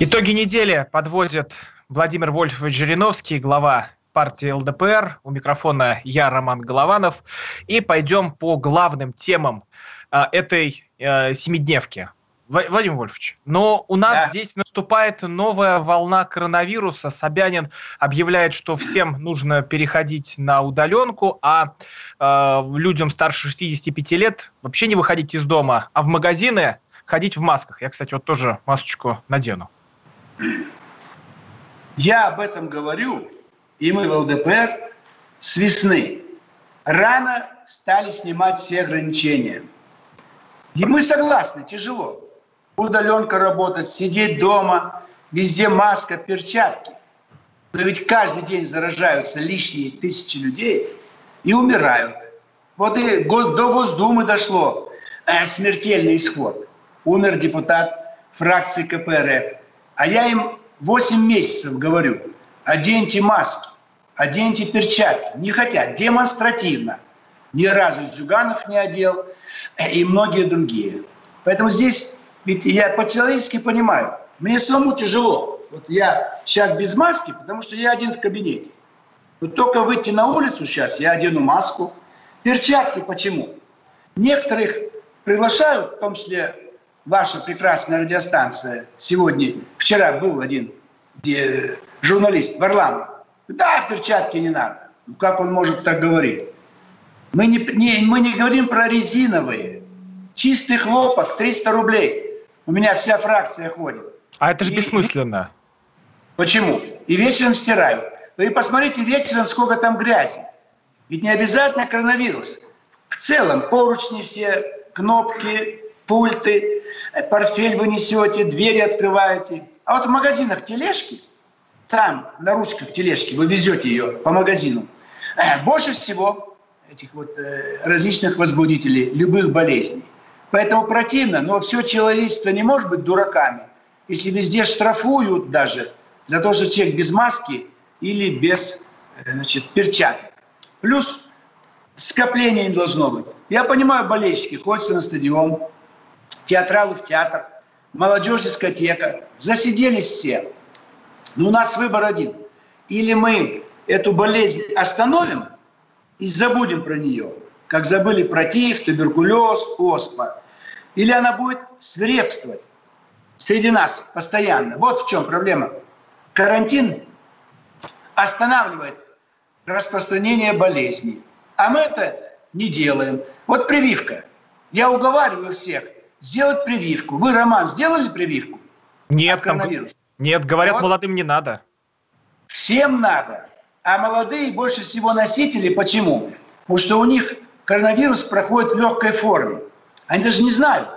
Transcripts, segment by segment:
Итоги недели подводит Владимир Вольфович Жириновский, глава партии ЛДПР. У микрофона я, Роман Голованов. И пойдем по главным темам э, этой э, семидневки. Владимир Вольфович, но у нас Да. здесь наступает новая волна коронавируса. Собянин объявляет, что всем нужно переходить на удаленку, а э, людям старше 65 лет вообще не выходить из дома, а в магазины ходить в масках. Я, кстати, вот тоже масочку надену. Я об этом говорю, и мы в ЛДПР с весны. Рано стали снимать все ограничения. И мы согласны, тяжело. Удаленка работать, сидеть дома, везде маска, перчатки. Но ведь каждый день заражаются лишние тысячи людей и умирают. Вот и до Госдумы дошло э, смертельный исход. Умер депутат фракции КПРФ. А я им 8 месяцев говорю, оденьте маски, оденьте перчатки. Не хотят, демонстративно. Ни разу Зюганов не одел э, и многие другие. Поэтому здесь, ведь я по-человечески понимаю, мне самому тяжело. Вот я сейчас без маски, потому что я один в кабинете. Вот только выйти на улицу сейчас, я одену маску. Перчатки почему? Некоторых приглашают, в том числе ваша прекрасная радиостанция. Сегодня, вчера был один где, журналист Варламов. Да, перчатки не надо. Ну, как он может так говорить? Мы не, не- мы не говорим про резиновые. Чистый хлопок 300 рублей. У меня вся фракция ходит. А это же И- бессмысленно. Почему? И вечером стирают. Вы посмотрите вечером, сколько там грязи. Ведь не обязательно коронавирус. В целом, поручни все, кнопки, пульты, э, портфель вы несете, двери открываете. А вот в магазинах тележки, там на ручках тележки вы везете ее по магазину, э, больше всего этих вот э, различных возбудителей, любых болезней. Поэтому противно, но все человечество не может быть дураками. Если везде штрафуют даже за то, что человек без маски или без значит, перчаток. Плюс скопления не должно быть. Я понимаю, болельщики, хочется на стадион, театралы в театр, молодежь дискотека. Засиделись все. Но у нас выбор один. Или мы эту болезнь остановим и забудем про нее, как забыли про тиф, туберкулез, оспа. Или она будет свирепствовать среди нас постоянно. Вот в чем проблема. Карантин останавливает распространение болезней. А мы это не делаем. Вот прививка. Я уговариваю всех сделать прививку. Вы, Роман, сделали прививку? Нет, от там- нет, говорят, Вот. молодым не надо. Всем надо. А молодые больше всего носители. Почему? Потому что у них коронавирус проходит в легкой форме. Они даже не знают,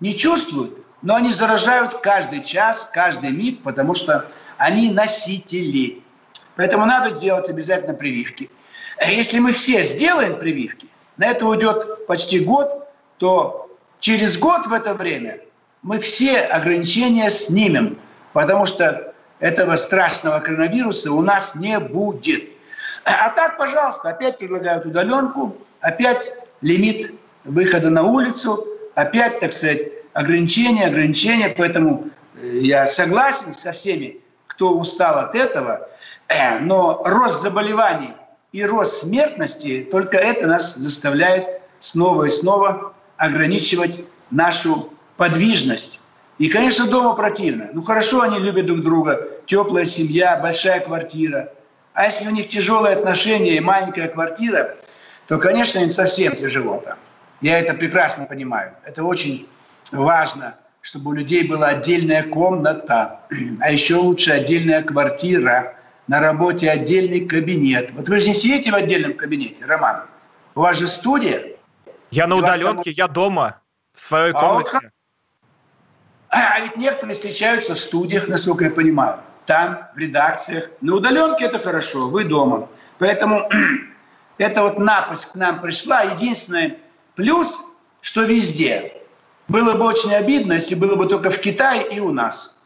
не чувствуют, но они заражают каждый час, каждый миг, потому что они носители. Поэтому надо сделать обязательно прививки. А Если мы все сделаем прививки, на это уйдет почти год, то через год в это время мы все ограничения снимем, потому что этого страшного коронавируса у нас не будет. А так, пожалуйста, опять предлагают удаленку, опять лимит выхода на улицу, опять, так сказать, ограничения, ограничения. Поэтому э, я согласен со всеми, кто устал от этого, Э, но рост заболеваний и рост смертности, только это нас заставляет снова и снова ограничивать нашу подвижность. И, конечно, дома противно. Ну хорошо, они любят друг друга, теплая семья, большая квартира. А если у них тяжелые отношения и маленькая квартира, то, конечно, им совсем тяжело там. Я это прекрасно понимаю. Это очень важно, чтобы у людей была отдельная комната, а еще лучше отдельная квартира, на работе отдельный кабинет. Вот вы же не сидите в отдельном кабинете, Роман. У вас же студия. Я на удаленке, я дома, в своей А комнате. А ведь некоторые встречаются в студиях, насколько я понимаю. Там, в редакциях. На удаленке это хорошо, вы дома. Поэтому эта вот напасть к нам пришла. Единственный плюс, что везде. Было бы очень обидно, если было бы только в Китае и у нас.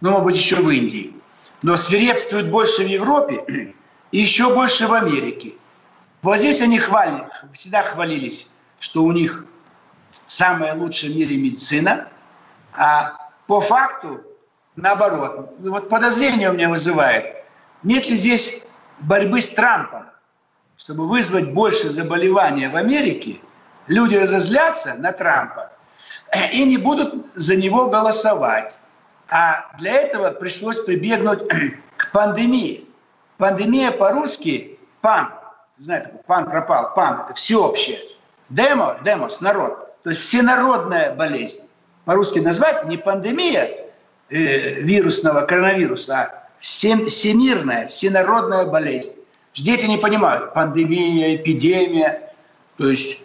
Ну, может быть, еще в Индии. Но свирепствует больше в Европе и еще больше в Америке. Вот здесь они хвали, всегда хвалились, что у них самая лучшая в мире медицина, а по факту наоборот. Вот подозрение у меня вызывает, нет ли здесь борьбы с Трампом, чтобы вызвать больше заболевания в Америке, люди разозлятся на Трампа и не будут за него голосовать. А для этого пришлось прибегнуть к пандемии. Пандемия по-русски – пан. Знаете, пан пропал. Пан – это всеобщее. Демо – демос – народ. То есть всенародная болезнь. По-русски назвать не пандемия э, вирусного коронавируса, а всемирная, всенародная болезнь. Дети не понимают. Пандемия, эпидемия. То есть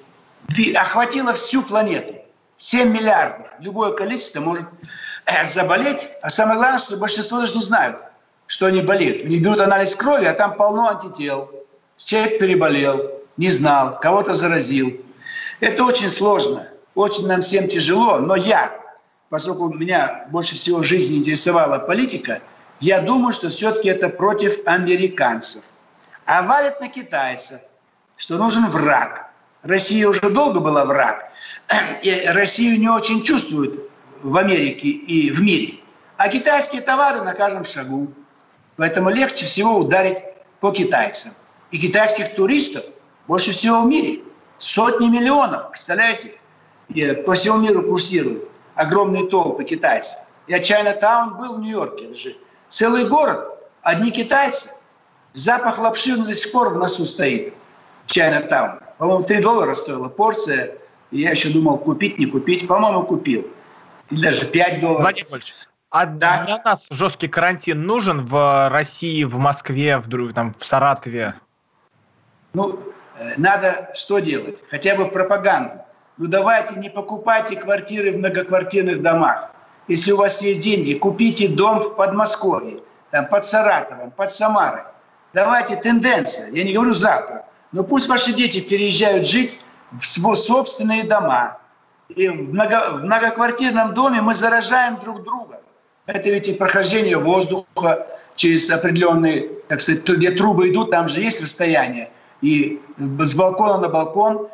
охватила всю планету. 7 миллиардов. Любое количество может э, заболеть. А самое главное, что большинство даже не знают, что они болеют. Они берут анализ крови, а там полно антител. Человек переболел, не знал, кого-то заразил. Это очень сложно, очень нам всем тяжело. Но я, поскольку меня больше всего в жизни интересовала политика, я думаю, что все-таки это против американцев. А валят на китайцев, что нужен враг. Россия уже долго была враг. И Россию не очень чувствуют в Америке и в мире. А китайские товары на каждом шагу. Поэтому легче всего ударить по китайцам. И китайских туристов больше всего в мире. Сотни миллионов, представляете? По всему миру курсируют огромные толпы китайцев. Я Чайна-таун был в Нью-Йорке даже. Целый город, одни китайцы. Запах лапши до сих пор в носу стоит. Чайна-таун. По-моему, 3 доллара стоила порция. И я еще думал, купить, не купить. По-моему, купил. Или даже 5 долларов. Владимир Вольевич, а да. для нас жесткий карантин нужен в России, в Москве, в, там, в Саратове? Ну, надо что делать? Хотя бы пропаганду. Ну давайте не покупайте квартиры в многоквартирных домах. Если у вас есть деньги, купите дом в Подмосковье, там, под Саратовом, под Самарой. Давайте тенденция. Я не говорю завтра. Но пусть ваши дети переезжают жить в собственные дома. И в, много, в многоквартирном доме мы заражаем друг друга. Это ведь и прохождение воздуха через определенные, так сказать, где трубы идут, там же есть расстояние. И с балкона на балкон.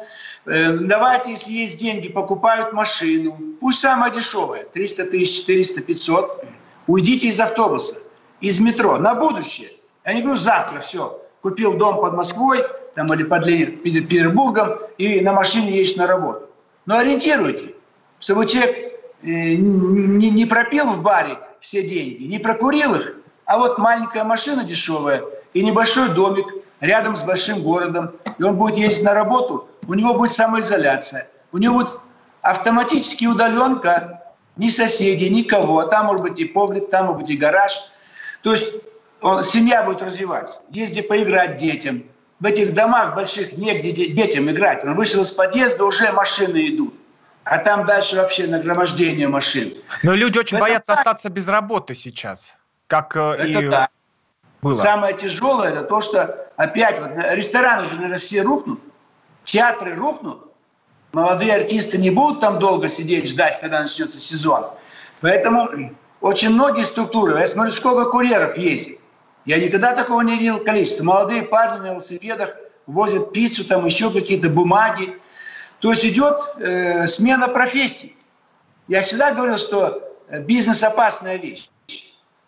Э, давайте, если есть деньги, покупают машину. Пусть самая дешевая, 300 тысяч, 400, 500. Уйдите из автобуса, из метро на будущее. Я не говорю завтра, все, купил дом под Москвой там, или под Петербургом и на машине едешь на работу. Но ориентируйте, чтобы человек Э, не, не пропил в баре все деньги, не прокурил их, а вот маленькая машина дешевая и небольшой домик рядом с большим городом, и он будет ездить на работу, у него будет самоизоляция, у него будет автоматически удаленка, ни соседей, никого, там может быть и погреб, там может быть и гараж. То есть он, семья будет развиваться, есть где поиграть детям. В этих домах больших негде детям играть. Он вышел из подъезда, уже машины идут а там дальше вообще нагромождение машин. Но люди очень это боятся так. остаться без работы сейчас, как э, это и да. Было. Самое тяжелое это то, что опять вот рестораны же, наверное, все рухнут, театры рухнут, молодые артисты не будут там долго сидеть, ждать, когда начнется сезон. Поэтому очень многие структуры, я смотрю, сколько курьеров ездит. Я никогда такого не видел количества. Молодые парни на велосипедах возят пиццу, там еще какие-то бумаги. То есть идет э, смена профессий. Я всегда говорил, что бизнес опасная вещь.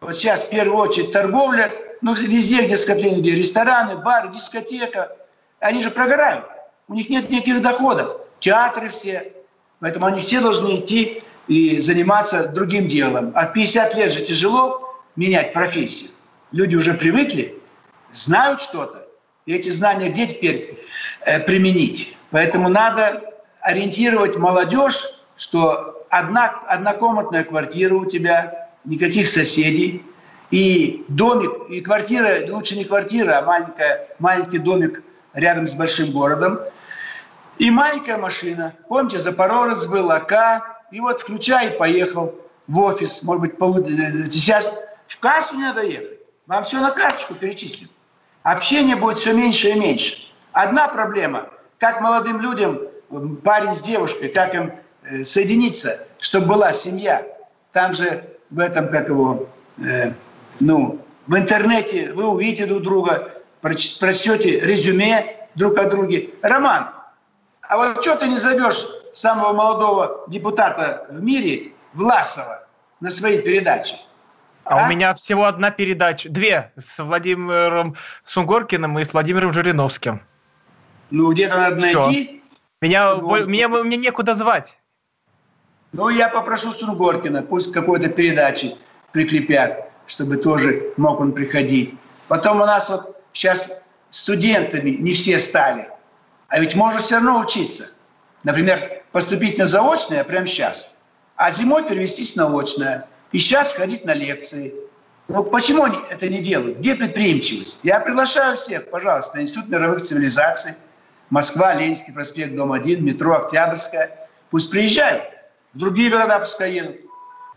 Вот сейчас в первую очередь торговля, ну везде, где скопление где рестораны, бары, дискотека, они же прогорают. У них нет никаких доходов. Театры все. Поэтому они все должны идти и заниматься другим делом. А 50 лет же тяжело менять профессию. Люди уже привыкли, знают что-то. И эти знания где теперь э, применить? Поэтому надо ориентировать молодежь, что одна, однокомнатная квартира у тебя, никаких соседей, и домик, и квартира, лучше не квартира, а маленькая, маленький домик рядом с большим городом, и маленькая машина. Помните, Запорожец был, АК, и вот включай поехал. в офис, может быть, э, сейчас в кассу не надо ехать. Вам все на карточку перечислят. Общение будет все меньше и меньше. Одна проблема, как молодым людям, парень с девушкой, как им э, соединиться, чтобы была семья. Там же в этом, как его, э, ну, в интернете вы увидите друг друга, прочтете резюме друг о друге. Роман, а вот что ты не зовешь самого молодого депутата в мире, Власова, на свои передачи? А, а у меня всего одна передача, две, с Владимиром Сунгоркиным и с Владимиром Жириновским. Ну, где-то надо Все. найти. Меня, он... меня, мне некуда звать. Ну, я попрошу Сунгоркина, пусть какой-то передачи прикрепят, чтобы тоже мог он приходить. Потом у нас вот сейчас студентами не все стали. А ведь можно все равно учиться. Например, поступить на заочное прямо сейчас, а зимой перевестись на очное. И сейчас ходить на лекции. Ну, почему они это не делают? Где предприимчивость? Я приглашаю всех, пожалуйста, Институт мировых цивилизаций, Москва, Ленинский проспект, дом 1, метро Октябрьская. Пусть приезжают. В другие города пускай едут.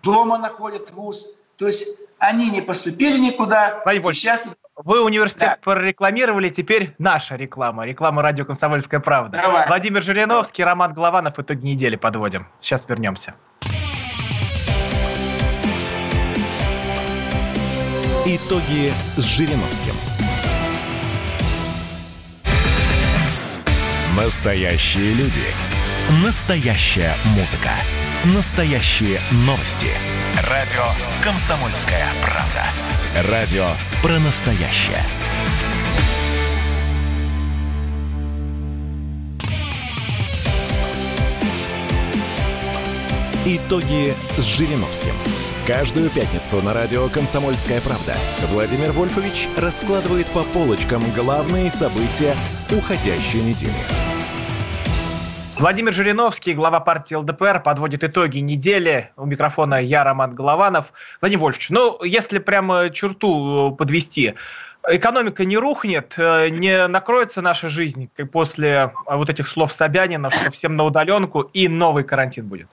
Дома находят вуз. То есть они не поступили никуда. Владимир сейчас... Вы университет да. прорекламировали, теперь наша реклама. Реклама радио «Комсомольская правда». Давай. Владимир Жириновский, Роман Голованов. Итоги недели подводим. Сейчас вернемся. Итоги с Жириновским. Настоящие люди. Настоящая музыка. Настоящие новости. Радио «Комсомольская правда». Радио про настоящее. Итоги с Жириновским. Каждую пятницу на радио «Комсомольская правда» Владимир Вольфович раскладывает по полочкам главные события уходящей недели. Владимир Жириновский, глава партии ЛДПР, подводит итоги недели. У микрофона я, Роман Голованов. Владимир Вольфович, ну, если прямо черту э, подвести, экономика не рухнет, э, не накроется наша жизнь после э, вот этих слов Собянина, что всем на удаленку и новый карантин будет?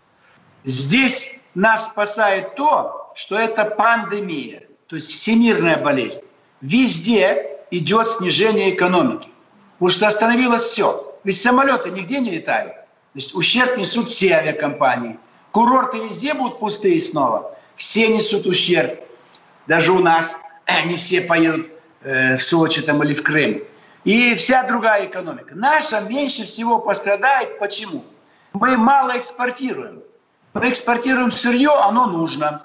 Здесь нас спасает то, что это пандемия, то есть всемирная болезнь. Везде идет снижение экономики, потому что остановилось все. Ведь самолеты нигде не летают. Значит, ущерб несут все авиакомпании. Курорты везде будут пустые снова. Все несут ущерб. Даже у нас не все поедут э, в Сочи там, или в Крым. И вся другая экономика. Наша меньше всего пострадает. Почему? Мы мало экспортируем. Мы экспортируем сырье, оно нужно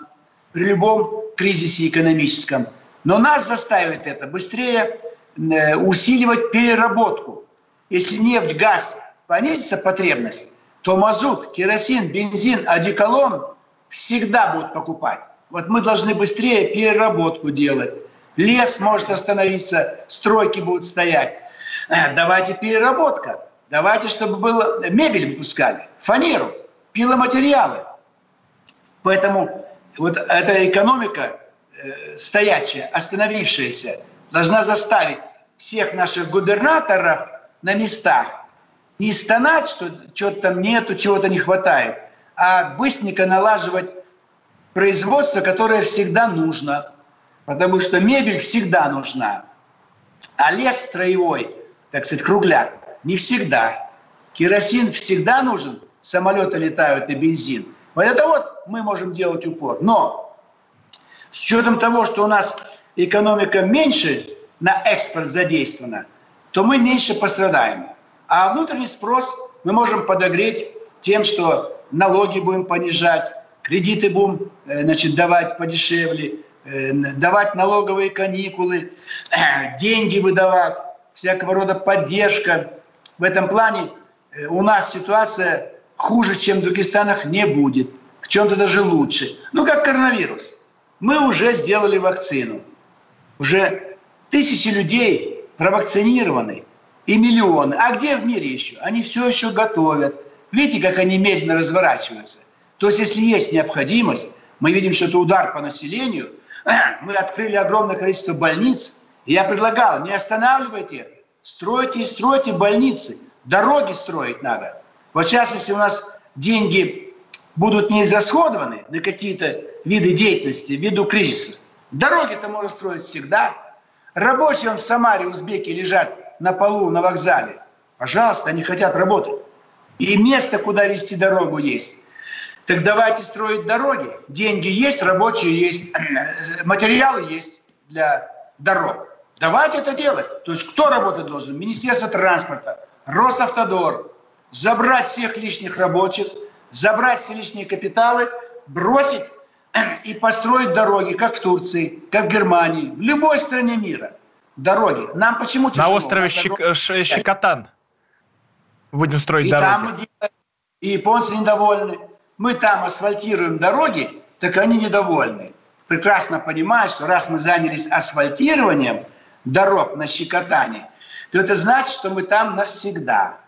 при любом кризисе экономическом. Но нас заставит это быстрее э, усиливать переработку. Если нефть, газ понизится потребность, то мазут, керосин, бензин, одеколон всегда будут покупать. Вот мы должны быстрее переработку делать. Лес может остановиться, стройки будут стоять. Давайте переработка. Давайте, чтобы было мебель выпускали, фанеру, пиломатериалы. Поэтому вот эта экономика э, стоячая, остановившаяся, должна заставить всех наших губернаторов на местах. Не стонать, что чего-то там нету, чего-то не хватает, а быстренько налаживать производство, которое всегда нужно. Потому что мебель всегда нужна. А лес строевой, так сказать, кругляк, не всегда. Керосин всегда нужен, самолеты летают и бензин. Вот это вот мы можем делать упор. Но с учетом того, что у нас экономика меньше на экспорт задействована – то мы меньше пострадаем. А внутренний спрос мы можем подогреть тем, что налоги будем понижать, кредиты будем э, значит, давать подешевле, э, давать налоговые каникулы, деньги выдавать, всякого рода поддержка. В этом плане э, у нас ситуация хуже, чем в других странах, не будет. В чем-то даже лучше. Ну, как коронавирус. Мы уже сделали вакцину. Уже тысячи людей провакцинированы и миллионы. А где в мире еще? Они все еще готовят. Видите, как они медленно разворачиваются? То есть, если есть необходимость, мы видим, что это удар по населению, мы открыли огромное количество больниц, я предлагал, не останавливайте стройте и стройте больницы, дороги строить надо. Вот сейчас, если у нас деньги будут не израсходованы на какие-то виды деятельности ввиду кризиса. Дороги-то можно строить всегда. Рабочие в Самаре, узбеки лежат на полу на вокзале. Пожалуйста, они хотят работать. И место, куда вести дорогу, есть. Так давайте строить дороги. Деньги есть, рабочие есть, материалы есть для дорог. Давайте это делать. То есть кто работать должен? Министерство транспорта, Росавтодор. Забрать всех лишних рабочих, забрать все лишние капиталы, бросить и построить дороги, как в Турции, как в Германии, в любой стране мира. Дороги. Нам почему тяжело? На острове Щек... Щекотан будем строить и дороги. Там мы делаем, и японцы недовольны. Мы там асфальтируем дороги, так они недовольны. Прекрасно понимают, что раз мы занялись асфальтированием дорог на Щекотане, то это значит, что мы там навсегда.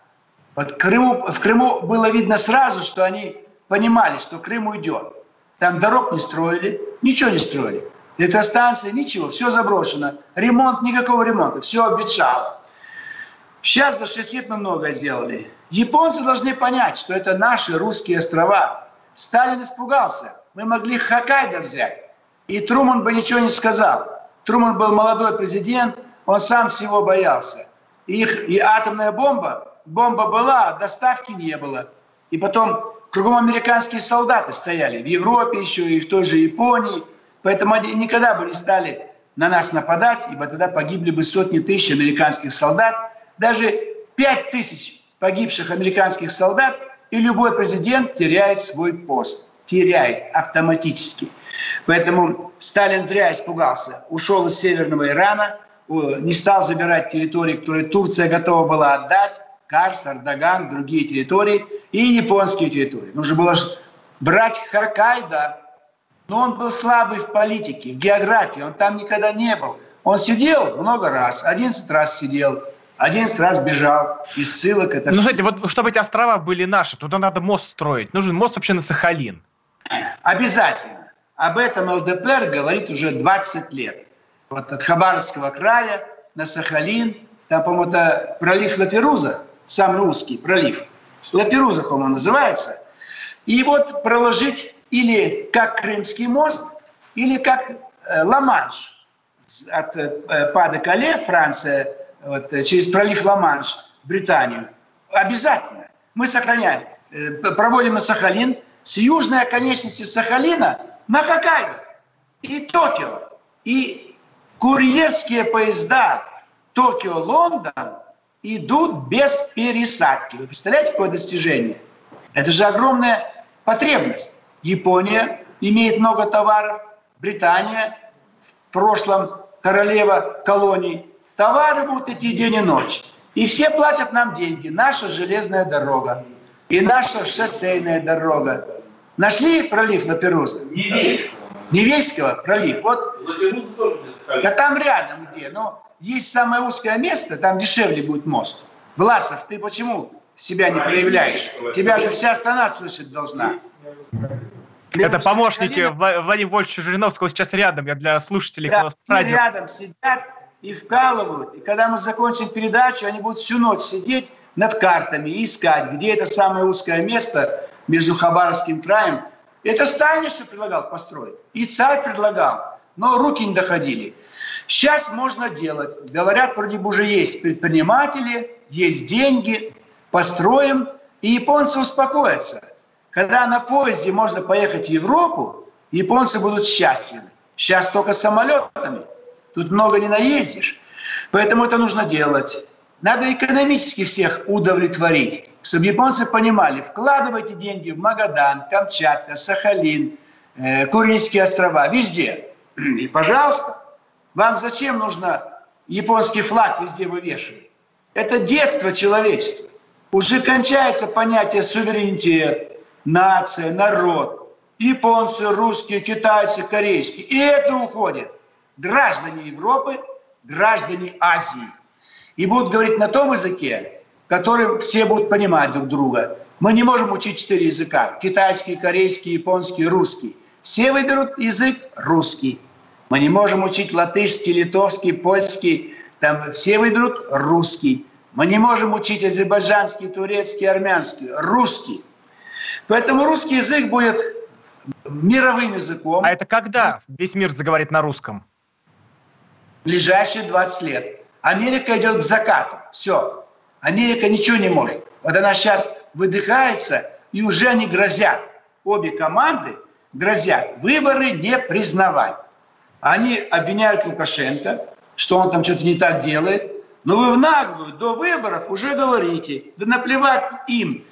Вот Крыму, в Крыму было видно сразу, что они понимали, что Крым уйдет. Там дорог не строили, ничего не строили. Электростанции, ничего, все заброшено. Ремонт, никакого ремонта, все обветшало. Сейчас за 6 лет мы много сделали. Японцы должны понять, что это наши русские острова. Сталин испугался. Мы могли Хоккайдо взять. И Труман бы ничего не сказал. Труман был молодой президент, он сам всего боялся. Их, и атомная бомба, бомба была, доставки не было. И потом кругом американские солдаты стояли, в Европе еще и в той же Японии. Поэтому они никогда бы не стали на нас нападать, ибо тогда погибли бы сотни тысяч американских солдат. Даже пять тысяч погибших американских солдат, и любой президент теряет свой пост. Теряет автоматически. Поэтому Сталин зря испугался. Ушел из Северного Ирана, не стал забирать территории, которые Турция готова была отдать. Карс, Ардаган, другие территории и японские территории. Нужно было брать Хоккайдо, но он был слабый в политике, в географии, он там никогда не был. Он сидел много раз, 11 раз сидел, 11 раз бежал из ссылок. Это... Ну, смотрите, вот чтобы эти острова были наши, туда надо мост строить. Нужен мост вообще на Сахалин. Обязательно. Об этом ЛДПР говорит уже 20 лет. Вот от Хабаровского края на Сахалин, там, по-моему, это пролив Лаперуза, самый узкий пролив. Лаперуза, по-моему, называется. И вот проложить или как Крымский мост, или как э, Ла-Манш от э, Па-де-Кале, Франция, вот, э, через пролив Ла-Манш, Британию. Обязательно. Мы сохраняем, проводим на Сахалин, с южной оконечности Сахалина на Хоккайдо и Токио. И курьерские поезда Токио-Лондон идут без пересадки. Вы представляете, какое достижение? Это же огромная потребность. Япония имеет много товаров, Британия, в прошлом королева колоний. Товары будут идти день и ночь. И все платят нам деньги. Наша железная дорога и наша шоссейная дорога. Нашли пролив Лаперуза? Невейского. Невейского пролив. Вот. Да там рядом где. Но есть самое узкое место, там дешевле будет мост. Власов, ты почему себя не проявляешь? Тебя же вся страна слышать должна. Это помощники Владимира Вольфовича Жириновского сейчас рядом, я для слушателей да, радио. рядом сидят и вкалывают. И когда мы закончим передачу, они будут всю ночь сидеть над картами и искать, где это самое узкое место между Хабаровским краем. Это Сталин еще предлагал построить. И царь предлагал, но руки не доходили. Сейчас можно делать. Говорят, вроде бы уже есть предприниматели, есть деньги, построим, и японцы успокоятся. Когда на поезде можно поехать в Европу, японцы будут счастливы. Сейчас только самолетами. Тут много не наездишь. Поэтому это нужно делать. Надо экономически всех удовлетворить, чтобы японцы понимали, вкладывайте деньги в Магадан, Камчатка, Сахалин, э, Курильские острова, везде. И, пожалуйста, вам зачем нужно японский флаг везде вывешивать? Это детство человечества. Уже кончается понятие суверенитет, нация, народ. Японцы, русские, китайцы, корейские. И это уходит. Граждане Европы, граждане Азии. И будут говорить на том языке, который все будут понимать друг друга. Мы не можем учить четыре языка. Китайский, корейский, японский, русский. Все выберут язык русский. Мы не можем учить латышский, литовский, польский. Там все выберут русский. Мы не можем учить азербайджанский, турецкий, армянский. Русский. Поэтому русский язык будет мировым языком. А это когда весь мир заговорит на русском? Ближайшие 20 лет. Америка идет к закату. Все. Америка ничего не может. Вот она сейчас выдыхается, и уже они грозят. Обе команды грозят выборы не признавать. Они обвиняют Лукашенко, что он там что-то не так делает. Но вы в наглую до выборов уже говорите, да наплевать им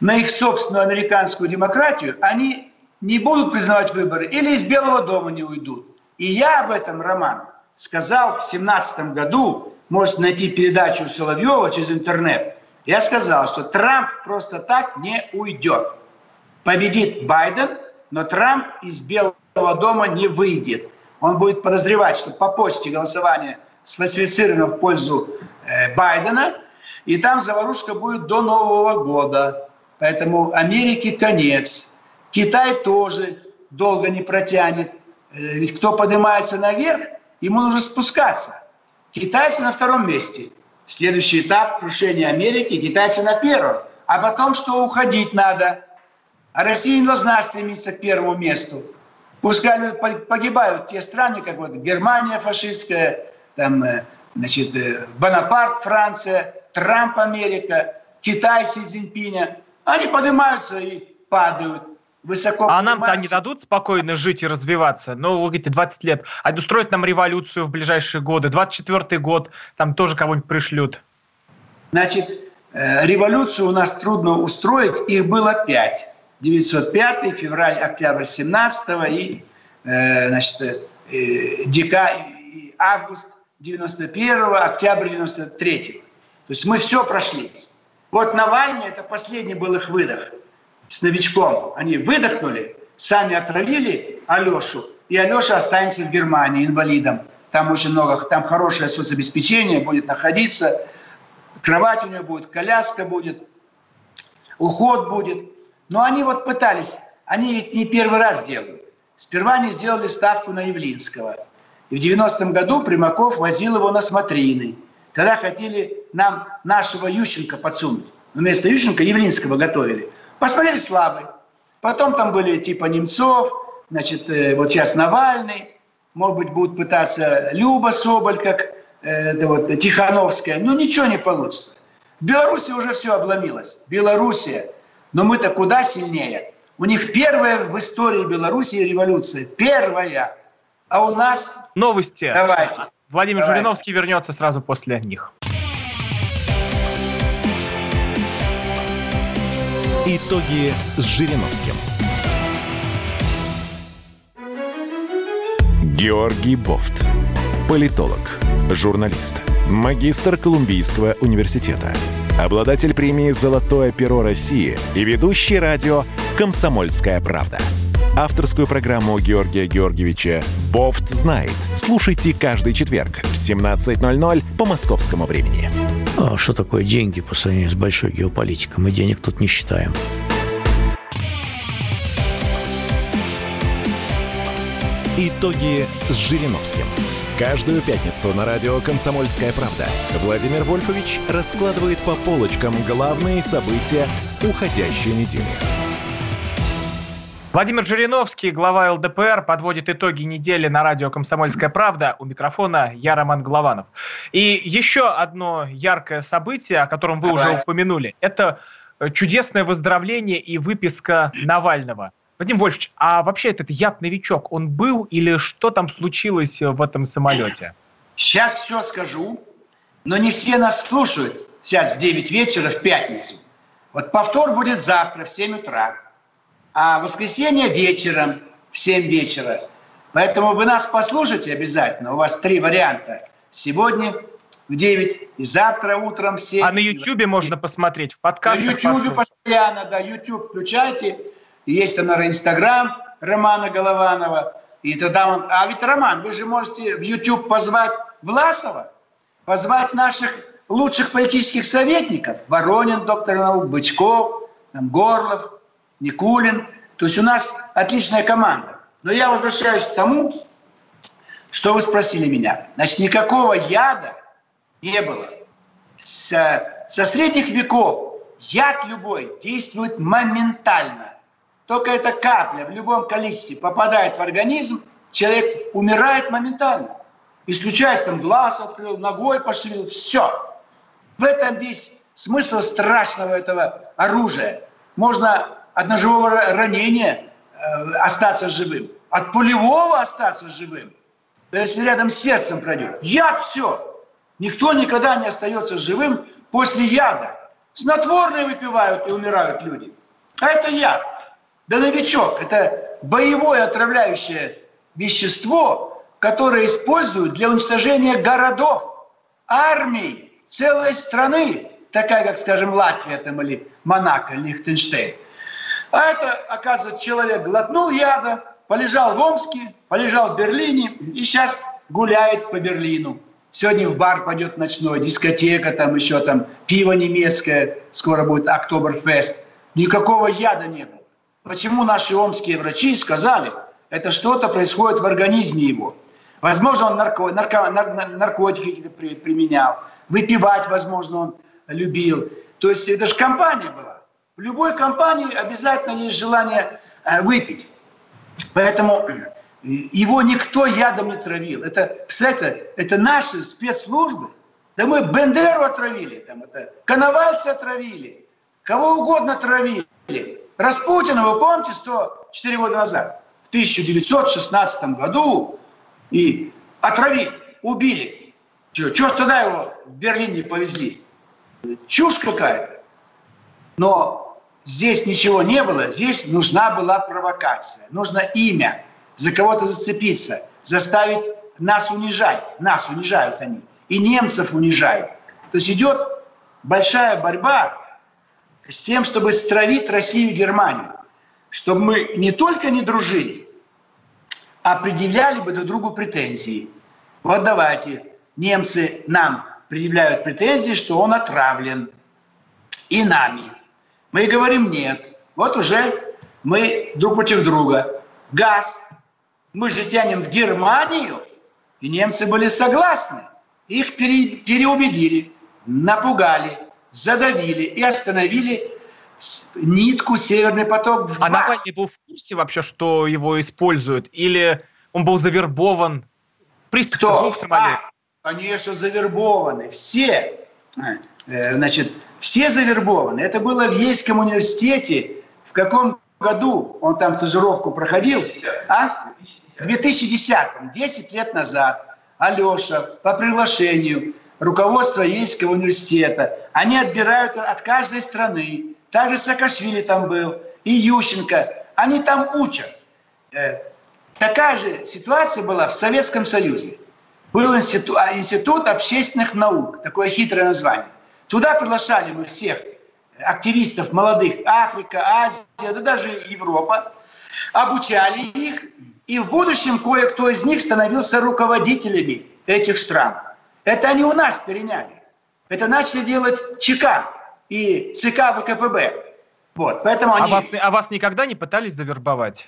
на их собственную американскую демократию, они не будут признавать выборы или из Белого дома не уйдут. И я об этом, Роман, сказал в 2017 году, можете найти передачу Соловьева через интернет, я сказал, что Трамп просто так не уйдет. Победит Байден, но Трамп из Белого дома не выйдет. Он будет подозревать, что по почте голосование сфальсифицировано в пользу э, Байдена, и там заварушка будет до Нового года. Поэтому Америке конец. Китай тоже долго не протянет. Э, ведь кто поднимается наверх, ему нужно спускаться. Китайцы на втором месте. Следующий этап крушения Америки, китайцы на первом. А потом, что уходить надо. А Россия не должна стремиться к первому месту. Пускай погибают те страны, как вот Германия фашистская, там, э, значит, э, Бонапарт Франция, Трамп Америка, Китай Си Цзиньпиня. Они поднимаются и падают высоко. А нам-то они дадут спокойно жить и развиваться? Ну, вы говорите, 20 лет. А устроить нам революцию в ближайшие годы? 24 год, там тоже кого-нибудь пришлют. Значит, э, революцию у нас трудно устроить. Их было пять. 905, февраль, октябрь 17 и э, значит, э, дека, август 91 октябрь 93 То есть мы все прошли. Вот Навальный – это последний был их выдох с новичком. Они выдохнули, сами отравили Алешу, и Алеша останется в Германии инвалидом. Там очень много, там хорошее соцобеспечение будет находиться, кровать у него будет, коляска будет, уход будет. Но они вот пытались, они ведь не первый раз делают. Сперва они сделали ставку на Явлинского. И в 90-м году Примаков возил его на смотрины. Тогда хотели нам нашего Ющенко подсунуть. Вместо Ющенко Явлинского готовили. Посмотрели слабый. Потом там были типа Немцов, значит, э, вот сейчас Навальный, может быть, будут пытаться Люба Соболь, как э, вот, Тихановская. Но ничего не получится. В Беларуси уже все обломилось. Белоруссия. Но мы-то куда сильнее. У них первая в истории Беларуси революция. Первая. А у нас... Новости. Давайте. Владимир Давайте. Жириновский вернется сразу после них. Итоги с Жириновским. Георгий Бофт. Политолог, журналист, магистр Колумбийского университета, обладатель премии «Золотое перо России» и ведущий радио «Комсомольская правда». Авторскую программу Георгия Георгиевича «Бофт знает». Слушайте каждый четверг в 17.00 по московскому времени. А что такое деньги по сравнению с большой геополитикой? Мы денег тут не считаем. Итоги с Жириновским. Каждую пятницу на радио «Комсомольская правда» Владимир Вольфович раскладывает по полочкам главные события уходящей недели. Владимир Жириновский, глава ЛДПР, подводит итоги недели на радио «Комсомольская правда». У микрофона я, Роман Голованов. И еще одно яркое событие, о котором вы уже упомянули, это чудесное выздоровление и выписка Навального. Вадим Вольфович, а вообще этот яд-новичок, он был или что там случилось в этом самолете? Сейчас все скажу, но не все нас слушают. Сейчас в 9 вечера в пятницу. Вот повтор будет завтра в 7 утра а воскресенье вечером в 7 вечера. Поэтому вы нас послушайте обязательно. У вас три варианта. Сегодня в 9 и завтра утром в 7. А на Ютьюбе можно посмотреть, в подкастах На Ютьюбе постоянно, да, Ютьюб включайте. Есть наверное, Инстаграм Романа Голованова. И тогда он... А ведь, Роман, вы же можете в Ютьюб позвать Власова, позвать наших лучших политических советников. Воронин, доктор наук, Бычков, там, Горлов, Никулин. То есть у нас отличная команда. Но я возвращаюсь к тому, что вы спросили меня. Значит, никакого яда не было. С, со средних веков яд любой действует моментально. Только эта капля в любом количестве попадает в организм, человек умирает моментально. Исключаясь там глаз открыл, ногой пошевелил, все. В этом весь смысл страшного этого оружия. Можно от ножевого ранения э, остаться живым, от пулевого остаться живым. Если рядом с сердцем пройдет. Яд все. Никто никогда не остается живым после яда. Снотворные выпивают и умирают люди. А это яд. Да новичок. Это боевое отравляющее вещество, которое используют для уничтожения городов, армий, целой страны, такая, как, скажем, Латвия там, или Монако, Лихтенштейн. А это, оказывается, человек глотнул яда, полежал в Омске, полежал в Берлине и сейчас гуляет по Берлину. Сегодня в бар пойдет ночной, дискотека, там еще там пиво немецкое, скоро будет Октоберфест. Никакого яда не было. Почему наши омские врачи сказали, это что-то происходит в организме его. Возможно, он нарко, нарко, нар, наркотики какие-то при, применял, выпивать, возможно, он любил. То есть это же компания была. В любой компании обязательно есть желание э, выпить. Поэтому его никто ядом не травил. Это, представляете, это наши спецслужбы. Да мы Бендеру отравили, там это, Коновальца отравили, кого угодно отравили. Распутина, вы помните, 104 года назад, в 1916 году, и отравили, убили. Чего, чего тогда его в Берлин не повезли? Чушь какая-то. Но здесь ничего не было, здесь нужна была провокация, нужно имя, за кого-то зацепиться, заставить нас унижать. Нас унижают они. И немцев унижают. То есть идет большая борьба с тем, чтобы стравить Россию и Германию. Чтобы мы не только не дружили, а предъявляли бы друг другу претензии. Вот давайте, немцы нам предъявляют претензии, что он отравлен. И нами. Мы говорим нет. Вот уже мы друг против друга. Газ. Мы же тянем в Германию. И немцы были согласны. Их пере, переубедили, напугали, задавили и остановили нитку «Северный поток-2». А Навальный был в курсе вообще, что его используют? Или он был завербован? Приступ Кто? в? А, конечно, завербованы. Все. Э, значит, все завербованы. Это было в Ейском университете. В каком году он там стажировку проходил? А? В 2010-м, 10 лет назад. Алеша по приглашению руководства Ейского университета. Они отбирают от каждой страны также Саакашвили там был, и Ющенко. Они там учат. Э, такая же ситуация была в Советском Союзе. Был институт, а, институт общественных наук, такое хитрое название. Туда приглашали мы всех активистов молодых, Африка, Азия, да даже Европа, обучали их, и в будущем кое-кто из них становился руководителями этих стран. Это они у нас переняли. Это начали делать ЧК, и ЦК ВКПБ. Вот, поэтому а они... а, вас, а вас никогда не пытались завербовать?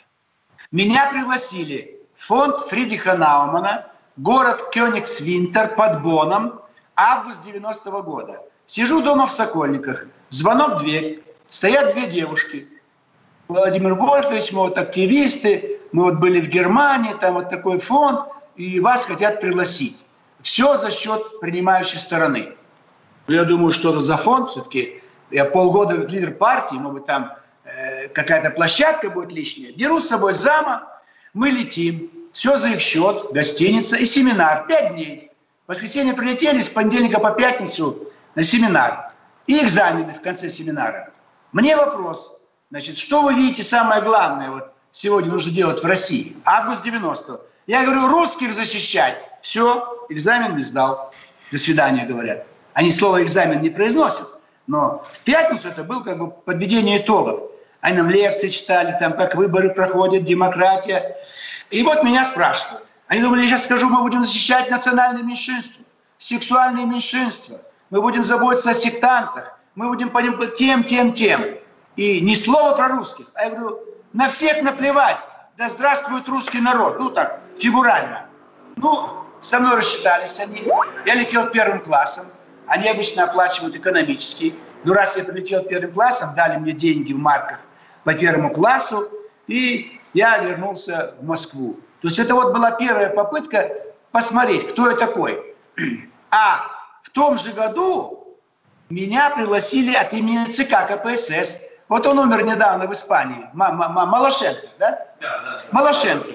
Меня пригласили фонд Фридриха Наумана, город Кёнигсвинтер под Боном, август 90 -го года. Сижу дома в Сокольниках, звонок в дверь, стоят две девушки. Владимир Вольфович, мы вот активисты, мы вот были в Германии, там вот такой фонд, и вас хотят пригласить. Все за счет принимающей стороны. Но я думаю, что это за фонд все-таки. Я полгода лидер партии, может быть, там э, какая-то площадка будет лишняя. Беру с собой зама, мы летим, все за их счет, гостиница и семинар. Пять дней. В воскресенье прилетели, с понедельника по пятницу семинар. И экзамены в конце семинара. Мне вопрос. Значит, что вы видите самое главное вот сегодня нужно делать в России? Август 90 Я говорю, русских защищать. Все, экзамен не сдал. До свидания, говорят. Они слово «экзамен» не произносят. Но в пятницу это был как бы подведение итогов. Они нам лекции читали, там, как выборы проходят, демократия. И вот меня спрашивают. Они думали, я сейчас скажу, мы будем защищать национальные меньшинства, сексуальные меньшинства, мы будем заботиться о сектантах, мы будем по тем, тем, тем. И ни слова про русских. А я говорю, на всех наплевать. Да здравствует русский народ. Ну так, фигурально. Ну, со мной рассчитались они. Я летел первым классом. Они обычно оплачивают экономический. ну раз я прилетел первым классом, дали мне деньги в марках по первому классу, и я вернулся в Москву. То есть это вот была первая попытка посмотреть, кто я такой. А в том же году меня пригласили от имени ЦК КПСС. Вот он умер недавно в Испании, Малашенко, да? Да, да. Малашенко.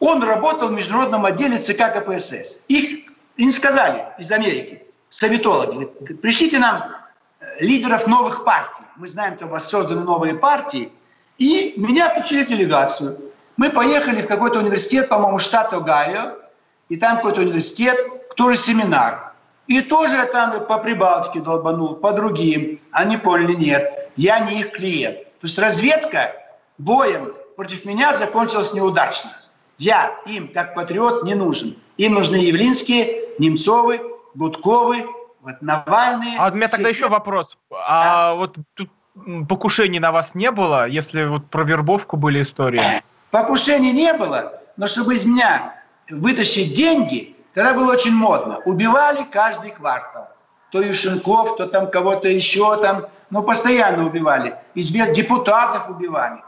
Он работал в международном отделе ЦК КПСС. Их им сказали из Америки, советологи, пришлите нам э, лидеров новых партий. Мы знаем, что у вас созданы новые партии. И меня включили в делегацию. Мы поехали в какой-то университет, по-моему, штат Огайо, и там какой-то университет, тоже семинар. И тоже там по Прибалтике долбанул, по другим. Они поняли, нет, я не их клиент. То есть разведка боем против меня закончилась неудачно. Я им, как патриот, не нужен. Им нужны Явлинские, Немцовы, Будковы, вот Навальные. А у меня тогда еще вопрос. А да? вот тут покушений на вас не было, если вот про вербовку были истории? Покушений не было, но чтобы из меня вытащить деньги, тогда было очень модно. Убивали каждый квартал. То Юшенков, то там кого-то еще там, ну постоянно убивали. Извест депутатов убивали.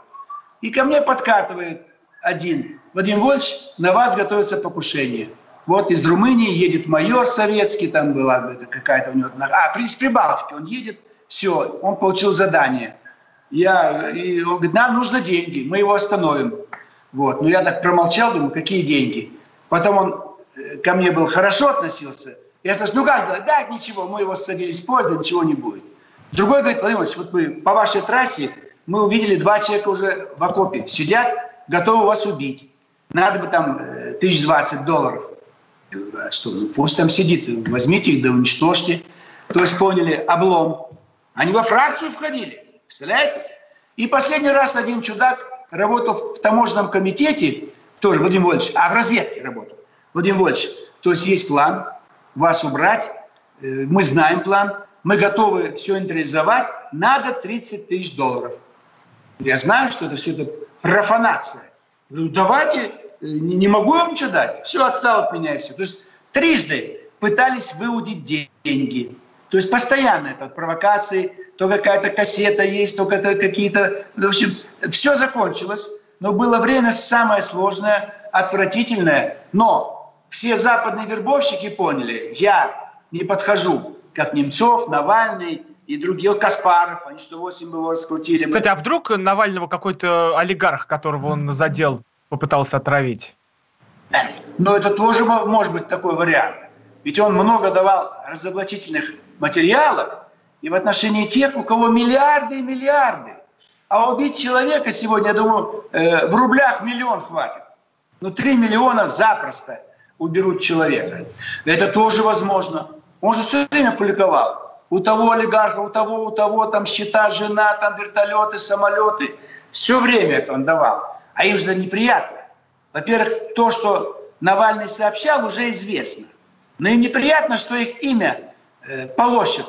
И ко мне подкатывает один. Вадим Вольч, на вас готовится покушение. Вот из Румынии едет майор советский, там была какая-то у него... А, принц Прибалтики, он едет, все, он получил задание. Я, и он говорит, нам нужно деньги, мы его остановим. Вот. Но я так промолчал, думаю, какие деньги? Потом он ко мне был хорошо относился. Я спрашиваю, ну как, да, ничего, мы его садились поздно, ничего не будет. Другой говорит, Владимир Ильич, вот мы по вашей трассе, мы увидели два человека уже в окопе, сидят, готовы вас убить. Надо бы там э, тысяч двадцать долларов. А что, ну пусть там сидит, возьмите их, да уничтожьте. То есть поняли, облом. Они во фракцию входили, представляете? И последний раз один чудак работал в таможенном комитете, тоже Владимир Вольевич, а в разведке работал. Владимир Вольевич, то есть есть план вас убрать, э, мы знаем план, мы готовы все нейтрализовать, надо 30 тысяч долларов. Я знаю, что это все это профанация. Говорю, давайте, э, не, могу вам ничего дать. Все, отстал от меня и все. То есть трижды пытались выудить деньги. То есть постоянно это провокации, то какая-то кассета есть, то какие-то... В общем, все закончилось. Но было время самое сложное, отвратительное. Но все западные вербовщики поняли, я не подхожу, как Немцов, Навальный и другие, Каспаров, они что 8 его раскрутили. Кстати, а вдруг Навального какой-то олигарх, которого он задел, попытался отравить? Но это тоже может быть такой вариант. Ведь он много давал разоблачительных материалов и в отношении тех, у кого миллиарды и миллиарды. А убить человека сегодня, я думаю, э, в рублях миллион хватит. Ну, 3 миллиона запросто уберут человека. Это тоже возможно. Он же все время публиковал. У того олигарха, у того, у того, там счета, жена, там вертолеты, самолеты. Все время это он давал. А им же неприятно. Во-первых, то, что Навальный сообщал, уже известно. Но им неприятно, что их имя э, полощет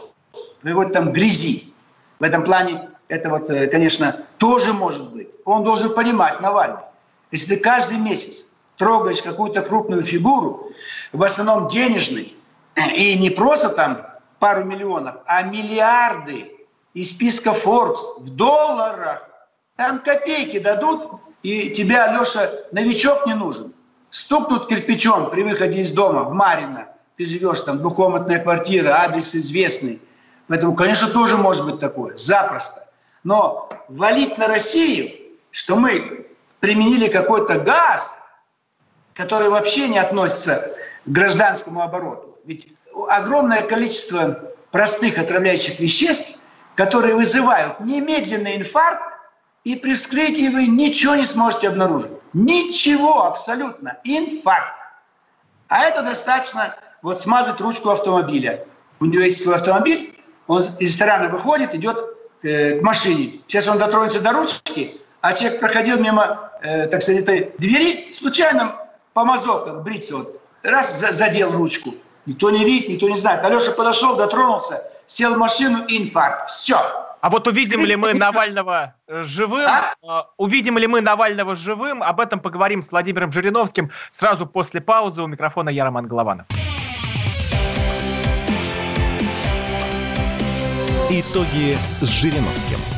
в его там грязи. В этом плане это вот, э, конечно, тоже может быть. Он должен понимать, Навальный, если ты каждый месяц трогаешь какую-то крупную фигуру, в основном денежный, и не просто там пару миллионов, а миллиарды из списка Forbes в долларах, там копейки дадут, и тебя, Алеша, новичок не нужен. Стукнут кирпичом при выходе из дома в Марино, ты живешь там, двухкомнатная квартира, адрес известный. Поэтому, конечно, тоже может быть такое, запросто. Но валить на Россию, что мы применили какой-то газ, который вообще не относится к гражданскому обороту. Ведь огромное количество простых отравляющих веществ, которые вызывают немедленный инфаркт, и при вскрытии вы ничего не сможете обнаружить. Ничего абсолютно. Инфаркт. А это достаточно вот смазать ручку автомобиля. У него есть свой автомобиль, он из ресторана выходит, идет э, к машине. Сейчас он дотронется до ручки, а человек проходил мимо, э, так сказать, этой двери, случайно помазок, как бриться, вот, раз задел ручку. Никто не видит, никто не знает. Алеша подошел, дотронулся, сел в машину, инфаркт. Все. А вот увидим ли мы Навального э, живым? А? а? Увидим ли мы Навального живым? Об этом поговорим с Владимиром Жириновским сразу после паузы. У микрофона я, Роман Голованов. Итоги с Жириновским.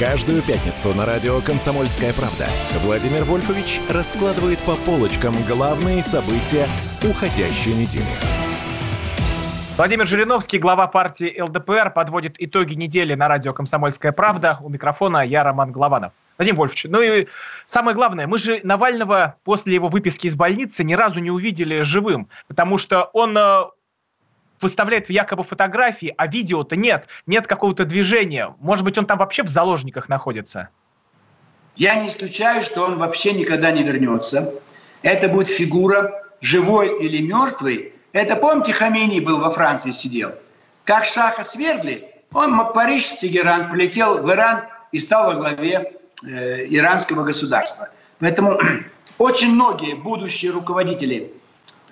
Каждую пятницу на радио «Комсомольская правда» Владимир Вольфович раскладывает по полочкам главные события уходящей недели. Владимир Жириновский, глава партии ЛДПР, подводит итоги недели на радио «Комсомольская правда». У микрофона я, Роман Голованов. Владимир Вольфович, ну и самое главное, мы же Навального после его выписки из больницы ни разу не увидели живым, потому что он э, выставляет якобы фотографии, а видео-то нет, нет какого-то движения. Может быть, он там вообще в заложниках находится? Я не исключаю, что он вообще никогда не вернется. Это будет фигура, живой или мертвый. Это, помните, Хамини был во Франции сидел. Как Шаха свергли, он Париж, Тегеран, полетел в Иран и стал во главе э, иранского государства. Поэтому очень многие будущие руководители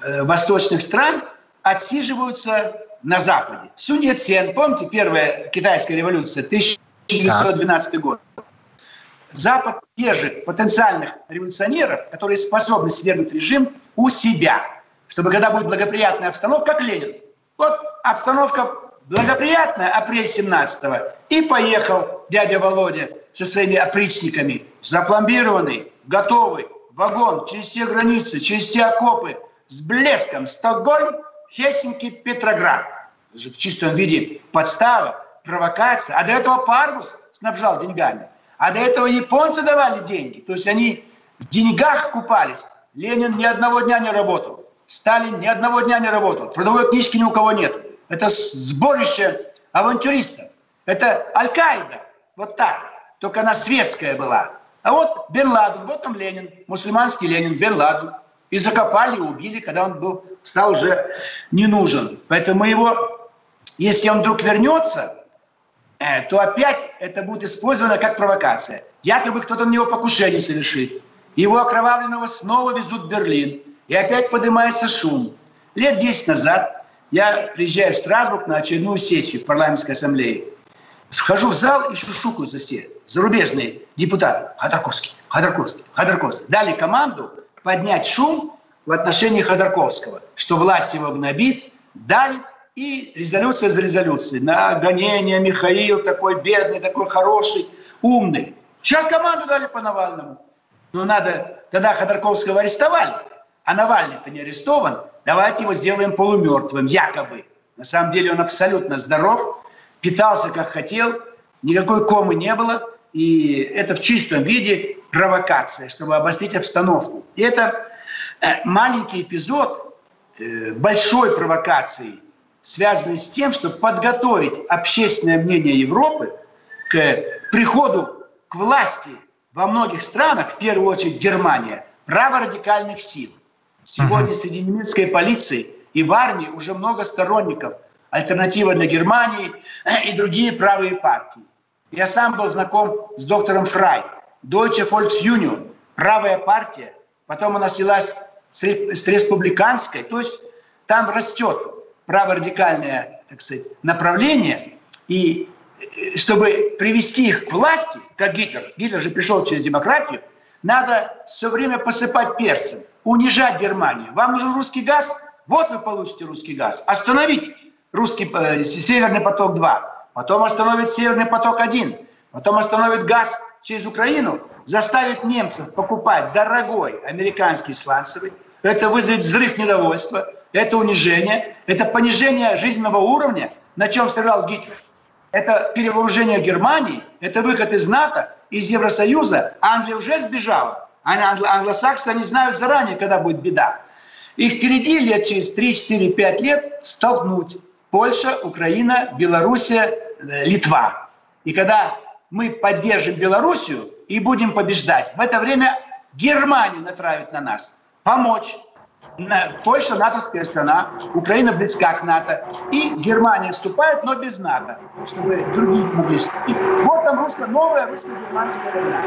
э, восточных стран – отсиживаются на Западе. Сунь Цен, помните, первая китайская революция, 1912 так. год. Запад держит потенциальных революционеров, которые способны свергнуть режим у себя, чтобы когда будет благоприятная обстановка, как Ленин. Вот обстановка благоприятная, апрель 17-го, и поехал дядя Володя со своими опричниками, запломбированный, готовый, вагон через все границы, через все окопы, с блеском, Стокгольм, Хельсинки, Петроград. В чистом виде подстава, провокация. А до этого Парвус снабжал деньгами. А до этого японцы давали деньги. То есть они в деньгах купались. Ленин ни одного дня не работал. Сталин ни одного дня не работал. Трудовой книжки ни у кого нет. Это сборище авантюристов. Это Аль-Каида. Вот так. Только она светская была. А вот Бен Ладен, вот там Ленин, мусульманский Ленин, Бен Ладен. И закопали, убили, когда он был, стал уже не нужен. Поэтому его, если он вдруг вернется, э, то опять это будет использовано как провокация. Якобы кто-то на него покушение совершит. Его окровавленного снова везут в Берлин. И опять поднимается шум. Лет 10 назад я приезжаю в Страсбург на очередную сессию парламентской ассамблеи. Схожу в зал и шушукаю за все зарубежные депутаты. Ходорковский, Ходорковский, Ходорковский. Дали команду поднять шум в отношении Ходорковского, что власть его гнобит, давит, и резолюция за резолюцией. На гонение Михаил такой бедный, такой хороший, умный. Сейчас команду дали по Навальному. Но надо, тогда Ходорковского арестовали, а Навальный-то не арестован. Давайте его сделаем полумертвым, якобы. На самом деле он абсолютно здоров, питался как хотел, никакой комы не было. И это в чистом виде провокация, чтобы обострить обстановку. И это э, маленький эпизод э, большой провокации, связанный с тем, чтобы подготовить общественное мнение Европы к приходу к власти во многих странах, в первую очередь Германия, праворадикальных сил. Сегодня среди немецкой полиции и в армии уже много сторонников альтернатива для Германии и другие правые партии. Я сам был знаком с доктором Фрай, Deutsche Volksunion, правая партия, потом она слилась с республиканской, то есть там растет праворадикальное, так сказать, направление, и э, чтобы привести их к власти, как Гитлер, Гитлер же пришел через демократию, надо все время посыпать перцем, унижать Германию. Вам нужен русский газ? Вот вы получите русский газ. Остановить русский, э, Северный поток-2. Потом остановить Северный поток-1. Потом остановит газ через Украину, заставит немцев покупать дорогой американский сланцевый. Это вызовет взрыв недовольства, это унижение, это понижение жизненного уровня, на чем стрелял Гитлер. Это перевооружение Германии, это выход из НАТО, из Евросоюза. Англия уже сбежала. А англосаксы, они знают заранее, когда будет беда. И впереди лет через 3, 4, 5 лет столкнуть Польша, Украина, Белоруссия, э, Литва. И когда мы поддержим Белоруссию и будем побеждать. В это время Германия натравит на нас. Помочь. Польша натовская страна, Украина близка к НАТО, и Германия вступает, но без НАТО, чтобы другие могли вступить. Вот там русско, новая русско-германская война.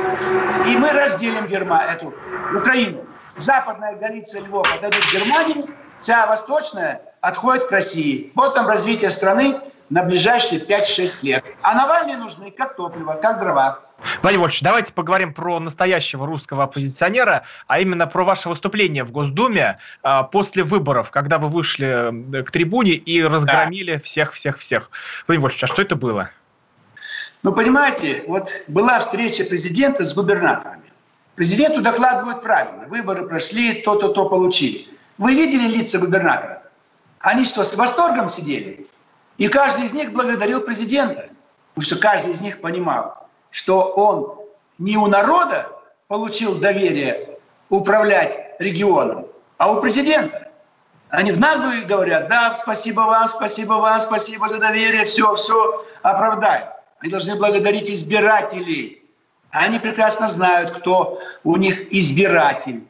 И мы разделим Герма, эту Украину. Западная Галиция, Львов отойдет Германии, вся восточная отходит к России. Вот там развитие страны на ближайшие 5-6 лет. А Навальный нужны как топливо, как дрова. Владимир Вольфович, давайте поговорим про настоящего русского оппозиционера, а именно про ваше выступление в Госдуме а, после выборов, когда вы вышли к трибуне и разгромили всех-всех-всех. Да. Владимир Вольфович, а что это было? Ну, понимаете, вот была встреча президента с губернаторами. Президенту докладывают правильно. Выборы прошли, то-то, то получили. Вы видели лица губернаторов? Они что, с восторгом сидели? И каждый из них благодарил президента. Потому что каждый из них понимал, что он не у народа получил доверие управлять регионом, а у президента. Они в наглую говорят, да, спасибо вам, спасибо вам, спасибо за доверие, все, все, оправдаем. Они должны благодарить избирателей. Они прекрасно знают, кто у них избиратель.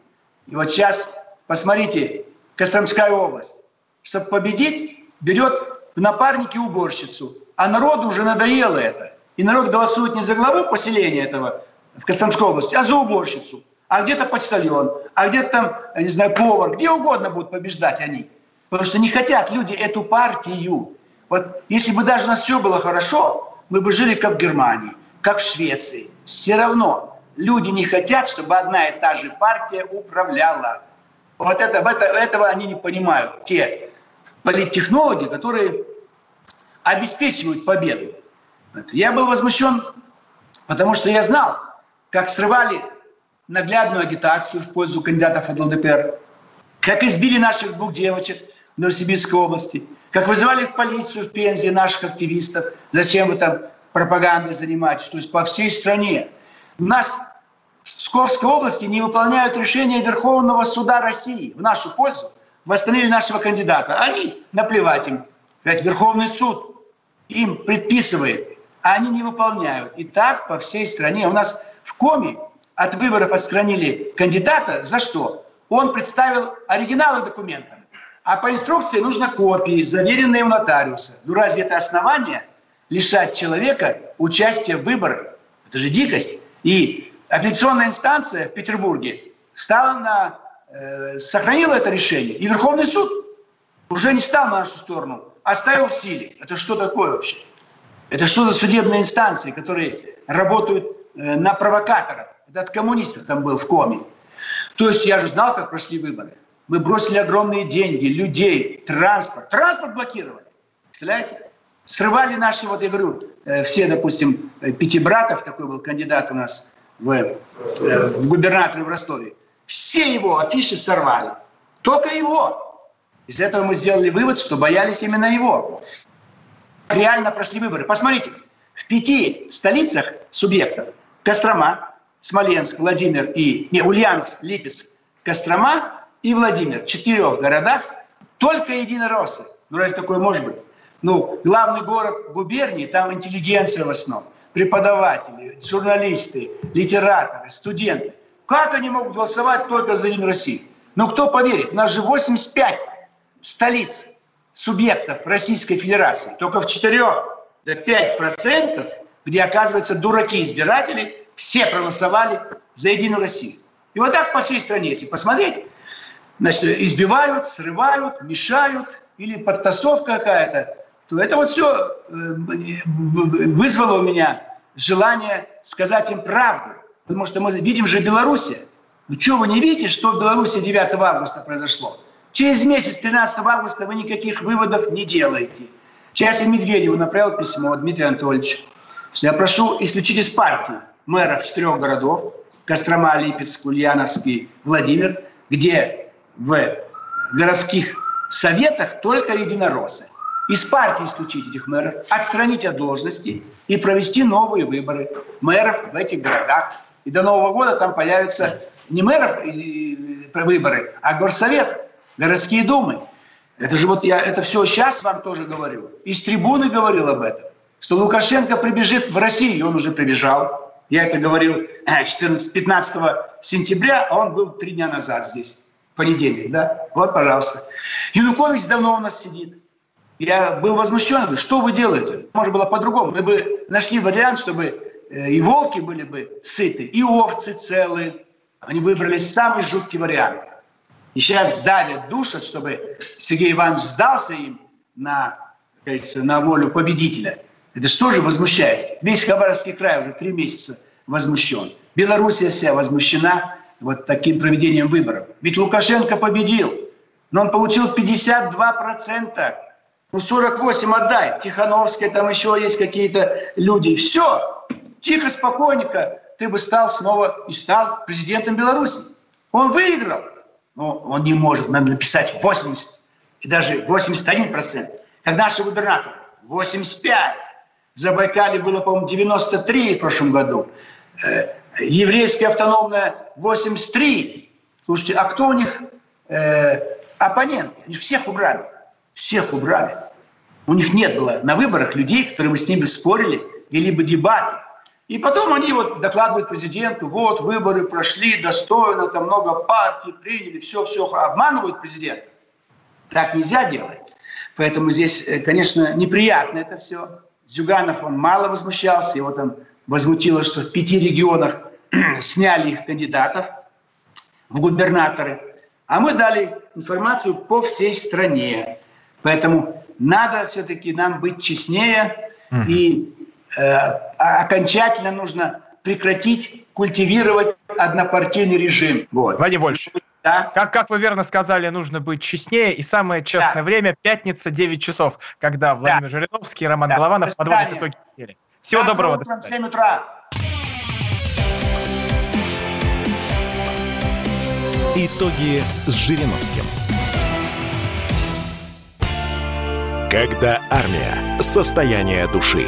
И вот сейчас, посмотрите, Костромская область. Чтобы победить, берет в напарники уборщицу. А народу уже надоело это. И народ голосует не за главу поселения этого в Костромской области, а за уборщицу. А где-то почтальон, а где-то там, не знаю, повар. Где угодно будут побеждать они. Потому что не хотят люди эту партию. Вот если бы даже у нас все было хорошо, мы бы жили как в Германии, как в Швеции. Все равно люди не хотят, чтобы одна и та же партия управляла. Вот это, это, этого они не понимают, те политтехнологи, которые обеспечивают победу. Я был возмущен, потому что я знал, как срывали наглядную агитацию в пользу кандидатов от ЛДПР, как избили наших двух девочек в Новосибирской области, как вызывали в полицию в Пензе наших активистов, зачем вы там пропагандой занимаетесь, то есть по всей стране. У нас в Псковской области не выполняют решения Верховного суда России в нашу пользу, восстановили нашего кандидата. Они, наплевать им, ведь Верховный суд им предписывает, а они не выполняют. И так по всей стране. У нас в Коме от выборов отстранили кандидата. За что? Он представил оригиналы документов. А по инструкции нужно копии, заверенные у нотариуса. Ну разве это основание лишать человека участия в выборах? Это же дикость. И апелляционная инстанция в Петербурге стала на, э, это решение. И Верховный суд уже не стал на нашу сторону, оставил в силе. Это что такое вообще? Это что за судебные инстанции, которые работают э, на провокаторов? Это от там был в коме. То есть я же знал, как прошли выборы. Мы бросили огромные деньги, людей, транспорт. Транспорт блокировали. Представляете? Срывали наши, вот я говорю, э, все, допустим, э, пяти братов, такой был кандидат у нас в, в губернаторе в Ростове. Все его афиши сорвали. Только его. Из этого мы сделали вывод, что боялись именно его реально прошли выборы. Посмотрите, в пяти столицах субъектов Кострома, Смоленск, Владимир и... Не, Ульяновск, Липецк, Кострома и Владимир. В четырех городах только единороссы. Ну, разве такое может быть? Ну, главный город губернии, там интеллигенция в основном. Преподаватели, журналисты, литераторы, студенты. Как они могут голосовать только за Единую Россию? Ну, кто поверит? У нас же 85 столиц субъектов Российской Федерации, только в 4 до 5 процентов, где, оказывается, дураки-избиратели, все проголосовали за Единую Россию. И вот так по всей стране, если посмотреть, значит, избивают, срывают, мешают, или подтасовка какая-то, то это вот все э, вызвало у меня желание сказать им правду. Потому что мы видим же Белоруссия. Ну что вы не видите, что в Беларуси 9 августа произошло? Через месяц, 13 августа, вы никаких выводов не делаете. Сейчас Медведеву направил письмо, Дмитрий Анатольевич. Я прошу исключить из партии мэров четырех городов, Кострома, Липецк, Ульяновский, Владимир, где в городских советах только единороссы. Из партии исключить этих мэров, отстранить от должности и провести новые выборы мэров в этих городах. И до Нового года там появятся не мэров выборы, а горсовет городские думы. Это же вот я это все сейчас вам тоже говорю. Из трибуны говорил об этом. Что Лукашенко прибежит в Россию, он уже прибежал. Я это говорил 14, э, 15 сентября, а он был три дня назад здесь. понедельник, да? Вот, пожалуйста. Янукович давно у нас сидит. Я был возмущен, что вы делаете? Может было по-другому. Мы бы нашли вариант, чтобы э, и волки были бы сыты, и овцы целые. Они выбрали самый жуткий вариант. И сейчас давят, душат, чтобы Сергей Иванович сдался им на, кажется, на волю победителя. Это что же возмущает? Весь Хабаровский край уже три месяца возмущен. Белоруссия вся возмущена вот таким проведением выборов. Ведь Лукашенко победил, но он получил 52%. Ну, 48 отдай. Тихановская, там еще есть какие-то люди. Все, тихо, спокойненько, ты бы стал снова и стал президентом Беларуси. Он выиграл. Но он не может нам написать 80 и даже 81%. Как наши губернаторы. 85. В Забайкале было, по-моему, 93 в прошлом году. Э, еврейская автономная 83. Слушайте, а кто у них э, оппонент? Они всех убрали. Всех убрали. У них нет было на выборах людей, которые бы с ними спорили, вели бы дебаты. И потом они вот докладывают президенту, вот выборы прошли достойно, там много партий приняли, все-все, обманывают президента. Так нельзя делать. Поэтому здесь, э, конечно, неприятно это все. Зюганов, он мало возмущался, его там возмутило, что в пяти регионах сняли их кандидатов в губернаторы. А мы дали информацию по всей стране. Поэтому надо все-таки нам быть честнее mm-hmm. и окончательно нужно прекратить культивировать однопартийный режим. Вот. Владимир Вольфович, да. Как, как вы верно сказали, нужно быть честнее. И самое честное да. время – пятница, 9 часов, когда Владимир да. Жириновский и Роман да. Голованов подводят итоги недели. Всего Завтра доброго. Утром в 7 утра. Итоги с Жириновским. Когда армия. Состояние души.